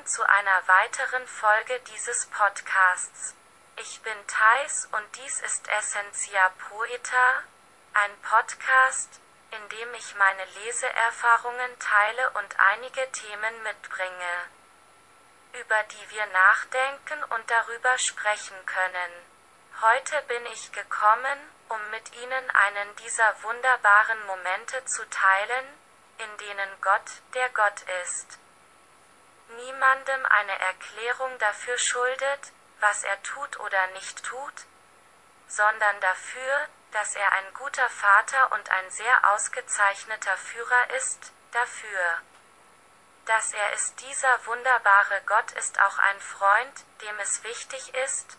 willkommen zu einer weiteren Folge dieses Podcasts. Ich bin Thais und dies ist Essentia Poeta, ein Podcast, in dem ich meine Leseerfahrungen teile und einige Themen mitbringe, über die wir nachdenken und darüber sprechen können. Heute bin ich gekommen, um mit Ihnen einen dieser wunderbaren Momente zu teilen, in denen Gott der Gott ist niemandem eine Erklärung dafür schuldet, was er tut oder nicht tut, sondern dafür, dass er ein guter Vater und ein sehr ausgezeichneter Führer ist, dafür, dass er ist dieser wunderbare Gott ist auch ein Freund, dem es wichtig ist,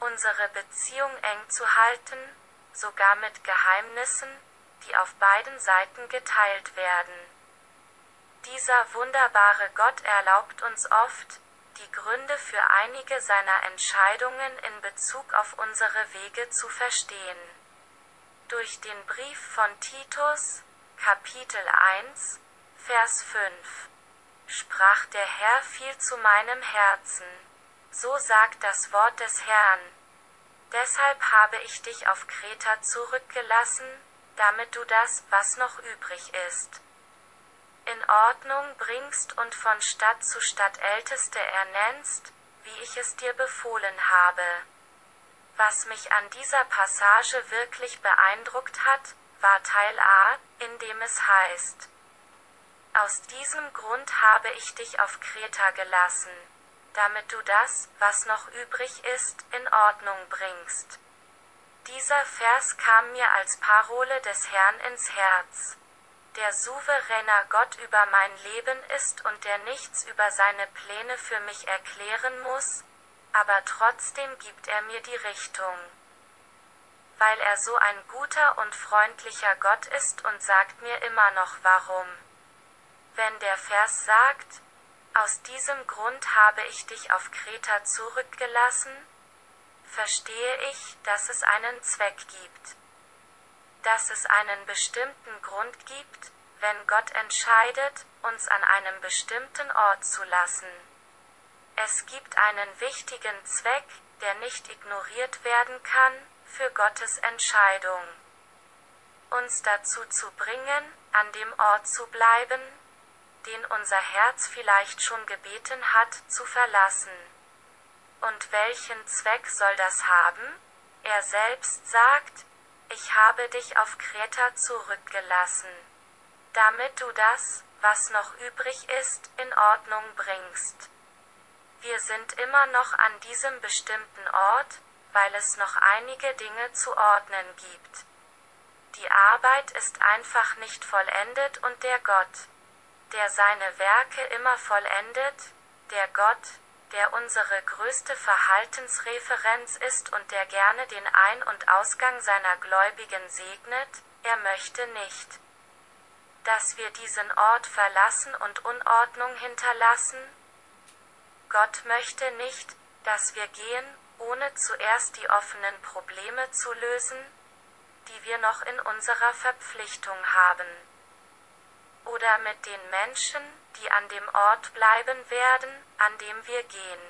unsere Beziehung eng zu halten, sogar mit Geheimnissen, die auf beiden Seiten geteilt werden. Dieser wunderbare Gott erlaubt uns oft, die Gründe für einige seiner Entscheidungen in Bezug auf unsere Wege zu verstehen. Durch den Brief von Titus, Kapitel 1, Vers 5, sprach der Herr viel zu meinem Herzen. So sagt das Wort des Herrn. Deshalb habe ich dich auf Kreta zurückgelassen, damit du das, was noch übrig ist, in Ordnung bringst und von Stadt zu Stadt Älteste ernennst, wie ich es dir befohlen habe. Was mich an dieser Passage wirklich beeindruckt hat, war Teil A, in dem es heißt, aus diesem Grund habe ich dich auf Kreta gelassen, damit du das, was noch übrig ist, in Ordnung bringst. Dieser Vers kam mir als Parole des Herrn ins Herz der souveräner Gott über mein Leben ist und der nichts über seine Pläne für mich erklären muss, aber trotzdem gibt er mir die Richtung. Weil er so ein guter und freundlicher Gott ist und sagt mir immer noch warum. Wenn der Vers sagt, aus diesem Grund habe ich dich auf Kreta zurückgelassen, verstehe ich, dass es einen Zweck gibt dass es einen bestimmten Grund gibt, wenn Gott entscheidet, uns an einem bestimmten Ort zu lassen. Es gibt einen wichtigen Zweck, der nicht ignoriert werden kann, für Gottes Entscheidung. Uns dazu zu bringen, an dem Ort zu bleiben, den unser Herz vielleicht schon gebeten hat, zu verlassen. Und welchen Zweck soll das haben? Er selbst sagt, ich habe dich auf Kreta zurückgelassen, damit du das, was noch übrig ist, in Ordnung bringst. Wir sind immer noch an diesem bestimmten Ort, weil es noch einige Dinge zu ordnen gibt. Die Arbeit ist einfach nicht vollendet und der Gott, der seine Werke immer vollendet, der Gott, der unsere größte Verhaltensreferenz ist und der gerne den Ein- und Ausgang seiner Gläubigen segnet, er möchte nicht, dass wir diesen Ort verlassen und Unordnung hinterlassen? Gott möchte nicht, dass wir gehen, ohne zuerst die offenen Probleme zu lösen, die wir noch in unserer Verpflichtung haben. Oder mit den Menschen, die an dem Ort bleiben werden, an dem wir gehen.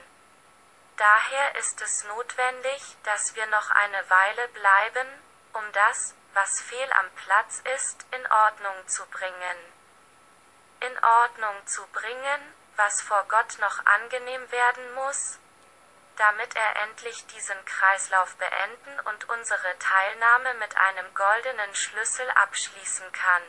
Daher ist es notwendig, dass wir noch eine Weile bleiben, um das, was fehl am Platz ist, in Ordnung zu bringen. In Ordnung zu bringen, was vor Gott noch angenehm werden muss, damit er endlich diesen Kreislauf beenden und unsere Teilnahme mit einem goldenen Schlüssel abschließen kann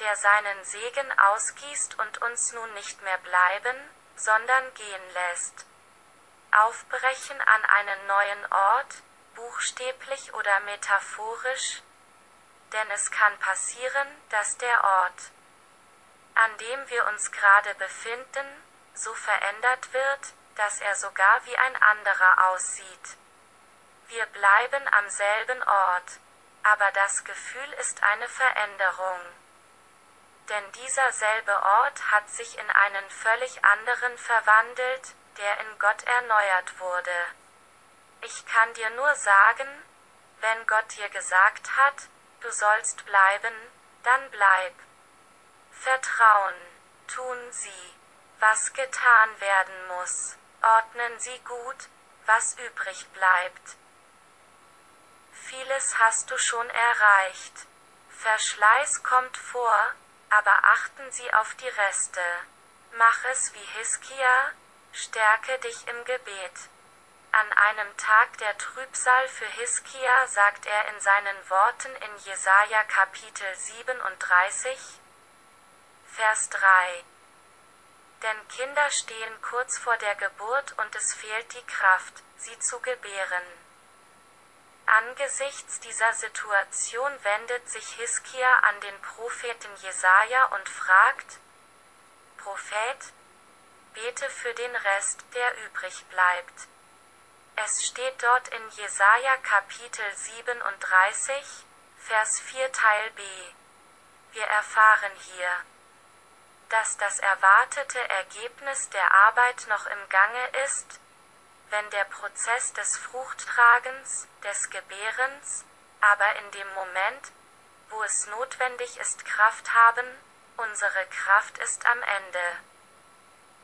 der seinen Segen ausgießt und uns nun nicht mehr bleiben, sondern gehen lässt. Aufbrechen an einen neuen Ort, buchstäblich oder metaphorisch, denn es kann passieren, dass der Ort, an dem wir uns gerade befinden, so verändert wird, dass er sogar wie ein anderer aussieht. Wir bleiben am selben Ort, aber das Gefühl ist eine Veränderung denn dieser selbe Ort hat sich in einen völlig anderen verwandelt, der in Gott erneuert wurde. Ich kann dir nur sagen, wenn Gott dir gesagt hat, du sollst bleiben, dann bleib. Vertrauen, tun sie. was getan werden muss. Ordnen Sie gut, was übrig bleibt. Vieles hast du schon erreicht. Verschleiß kommt vor, aber achten Sie auf die Reste. Mach es wie Hiskia, stärke dich im Gebet. An einem Tag der Trübsal für Hiskia sagt er in seinen Worten in Jesaja Kapitel 37, Vers 3. Denn Kinder stehen kurz vor der Geburt und es fehlt die Kraft, sie zu gebären. Angesichts dieser Situation wendet sich Hiskia an den Propheten Jesaja und fragt: Prophet, bete für den Rest, der übrig bleibt. Es steht dort in Jesaja Kapitel 37, Vers 4 Teil B. Wir erfahren hier, dass das erwartete Ergebnis der Arbeit noch im Gange ist, wenn der Prozess des Fruchttragens, des Gebärens, aber in dem Moment, wo es notwendig ist, Kraft haben, unsere Kraft ist am Ende.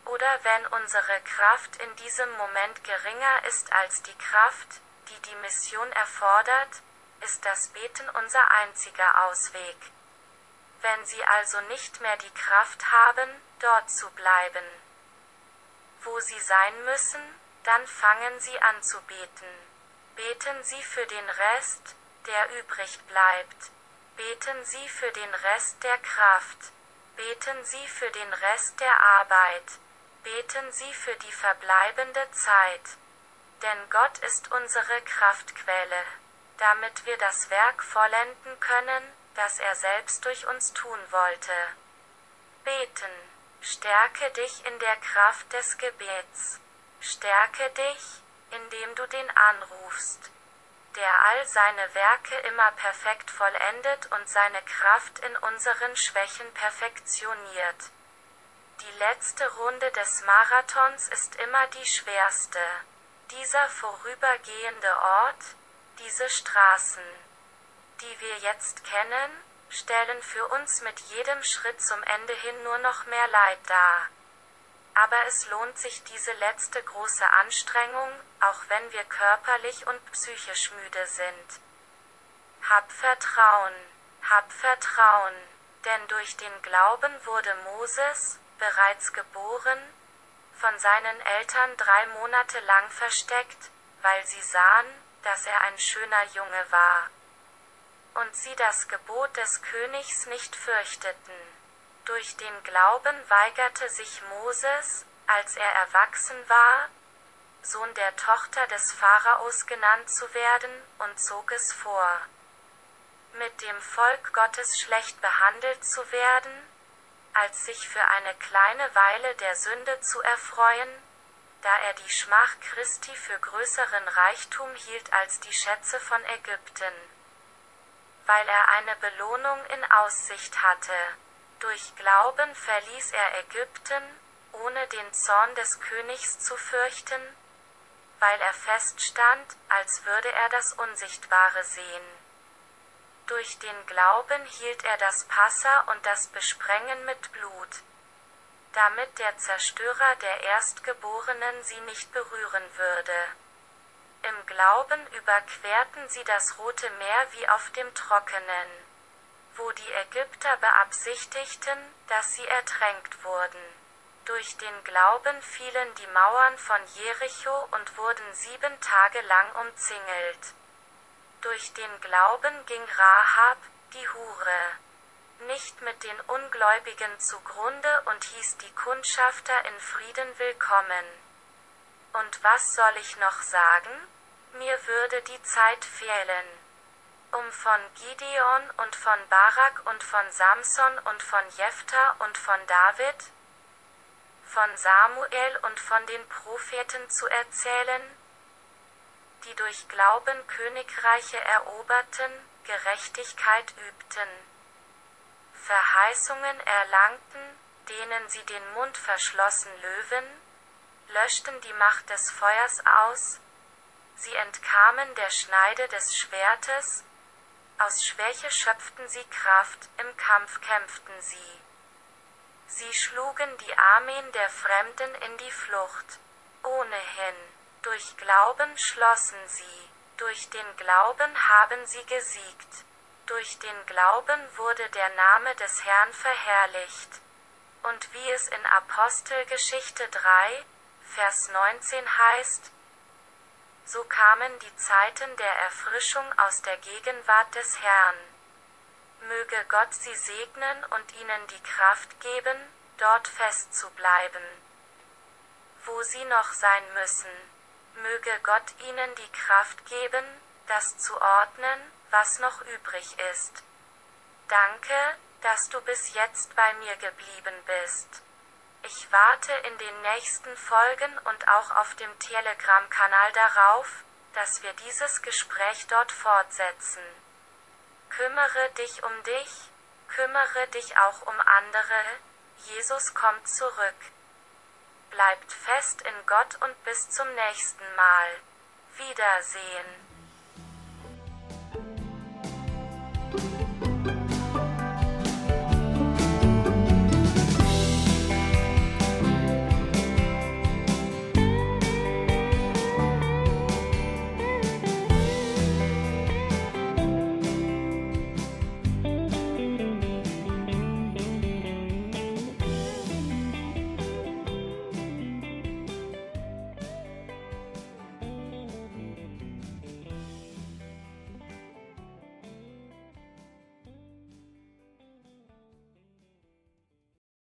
Oder wenn unsere Kraft in diesem Moment geringer ist als die Kraft, die die Mission erfordert, ist das Beten unser einziger Ausweg. Wenn Sie also nicht mehr die Kraft haben, dort zu bleiben, wo Sie sein müssen, dann fangen Sie an zu beten. Beten Sie für den Rest, der übrig bleibt. Beten Sie für den Rest der Kraft. Beten Sie für den Rest der Arbeit. Beten Sie für die verbleibende Zeit. Denn Gott ist unsere Kraftquelle, damit wir das Werk vollenden können, das er selbst durch uns tun wollte. Beten. Stärke dich in der Kraft des Gebets. Stärke dich, indem du den anrufst, der all seine Werke immer perfekt vollendet und seine Kraft in unseren Schwächen perfektioniert. Die letzte Runde des Marathons ist immer die schwerste. Dieser vorübergehende Ort, diese Straßen, die wir jetzt kennen, stellen für uns mit jedem Schritt zum Ende hin nur noch mehr Leid dar aber es lohnt sich diese letzte große Anstrengung, auch wenn wir körperlich und psychisch müde sind. Hab Vertrauen, hab Vertrauen, denn durch den Glauben wurde Moses, bereits geboren, von seinen Eltern drei Monate lang versteckt, weil sie sahen, dass er ein schöner Junge war. Und sie das Gebot des Königs nicht fürchteten. Durch den Glauben weigerte sich Moses, als er erwachsen war, Sohn der Tochter des Pharaos genannt zu werden, und zog es vor. Mit dem Volk Gottes schlecht behandelt zu werden, als sich für eine kleine Weile der Sünde zu erfreuen, da er die Schmach Christi für größeren Reichtum hielt als die Schätze von Ägypten, weil er eine Belohnung in Aussicht hatte. Durch Glauben verließ er Ägypten, ohne den Zorn des Königs zu fürchten, weil er feststand, als würde er das Unsichtbare sehen. Durch den Glauben hielt er das Passa und das Besprengen mit Blut, damit der Zerstörer der Erstgeborenen sie nicht berühren würde. Im Glauben überquerten sie das Rote Meer wie auf dem Trockenen wo die Ägypter beabsichtigten, dass sie ertränkt wurden. Durch den Glauben fielen die Mauern von Jericho und wurden sieben Tage lang umzingelt. Durch den Glauben ging Rahab, die Hure, nicht mit den Ungläubigen zugrunde und hieß die Kundschafter in Frieden willkommen. Und was soll ich noch sagen? Mir würde die Zeit fehlen um von Gideon und von Barak und von Samson und von Jephthah und von David, von Samuel und von den Propheten zu erzählen, die durch Glauben Königreiche eroberten, Gerechtigkeit übten, Verheißungen erlangten, denen sie den Mund verschlossen Löwen, löschten die Macht des Feuers aus, sie entkamen der Schneide des Schwertes, aus Schwäche schöpften sie Kraft, im Kampf kämpften sie. Sie schlugen die Armeen der Fremden in die Flucht. Ohnehin. Durch Glauben schlossen sie. Durch den Glauben haben sie gesiegt. Durch den Glauben wurde der Name des Herrn verherrlicht. Und wie es in Apostelgeschichte 3, Vers 19 heißt, so kamen die Zeiten der Erfrischung aus der Gegenwart des Herrn. Möge Gott sie segnen und ihnen die Kraft geben, dort festzubleiben, wo sie noch sein müssen. Möge Gott ihnen die Kraft geben, das zu ordnen, was noch übrig ist. Danke, dass du bis jetzt bei mir geblieben bist. Ich warte in den nächsten Folgen und auch auf dem Telegram-Kanal darauf, dass wir dieses Gespräch dort fortsetzen. Kümmere dich um dich, kümmere dich auch um andere, Jesus kommt zurück. Bleibt fest in Gott und bis zum nächsten Mal. Wiedersehen.